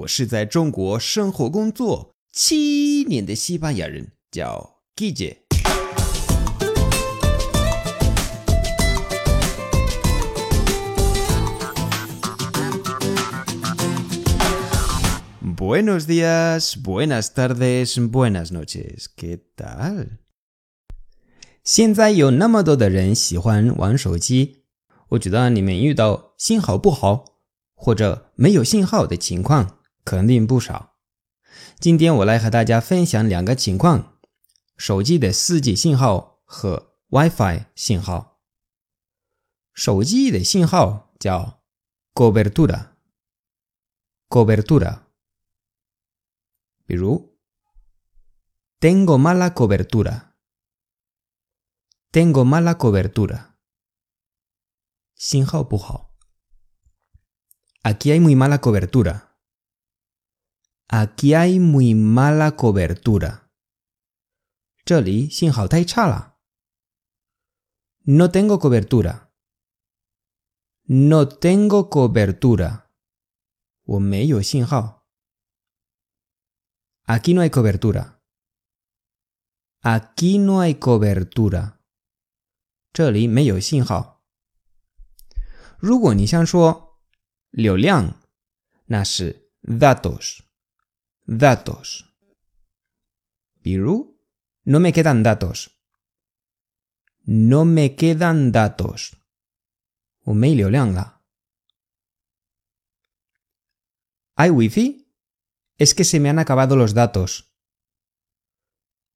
我是在中国生活工作七年的西班牙人，叫 Guille。Buenos días, buenas tardes, buenas noches. ¿Qué tal? 现在有那么多的人喜欢玩手机，我觉得你们遇到信号不好或者没有信号的情况肯定不少。今天我来和大家分享两个情况：手机的 4G 信号和 WiFi 信号。手机的信号叫 cobertura，cobertura。比如，tengo mala cobertura，tengo mala cobertura，信号不好。Aquí hay muy mala cobertura. Aquí hay muy mala cobertura. 这里信号太差了。No tengo cobertura. No tengo cobertura. 我没有信号。Aquí no hay cobertura. Aquí no hay cobertura. 这里没有信号。如果你想说流量，那是 datos。 datos. Piru, no me quedan datos. No me quedan datos. O ¿Hay wifi? Es que se me han acabado los datos.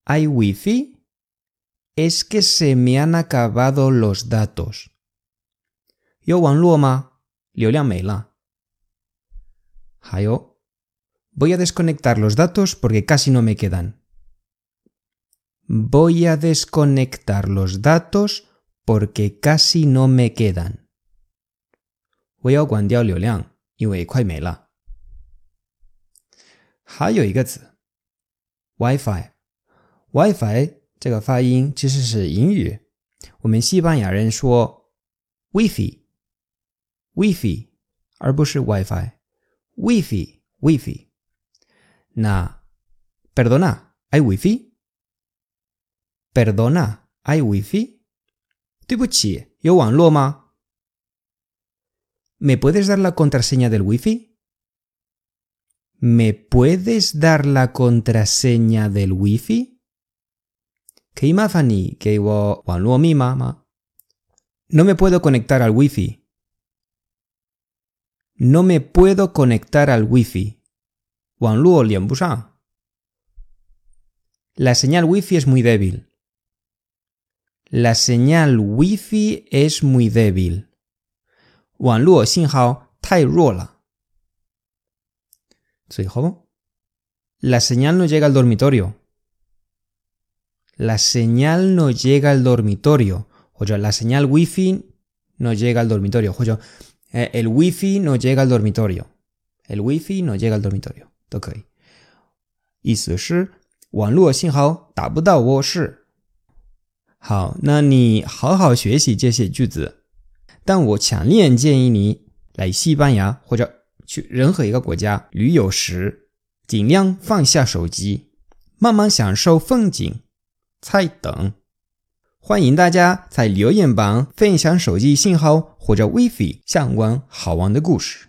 ¿Hay wifi? Es que se me han acabado los datos. Yo Meila. Hayo. Voy a desconectar los datos porque casi no me quedan. Voy a desconectar los datos porque casi no me quedan. Voy a 关掉流量，因为快没了。还有一个词，WiFi，WiFi 这个发音其实是英语，我们西班牙人说 WiFi，WiFi，而不是 WiFi，WiFi，WiFi。 Na. Perdona, ¿hay wifi? Perdona, ¿hay wifi? ¿Me puedes dar la contraseña del wifi? ¿Me puedes dar la contraseña del wifi? No me puedo conectar al wifi. No me puedo conectar al wifi. La señal wifi es muy débil. La señal wifi es muy débil. 网络信号太弱了。hijo? La señal no llega al dormitorio. La señal no llega al dormitorio. Oye, la señal wifi no llega al dormitorio. Oye, eh, el wifi no llega al dormitorio. El wifi no llega al dormitorio. 都可以意思是网络信号达不到卧室。好，那你好好学习这些句子。但我强烈建议你来西班牙或者去任何一个国家旅游时，尽量放下手机，慢慢享受风景，再等。欢迎大家在留言板分享手机信号或者 WiFi 相关好玩的故事。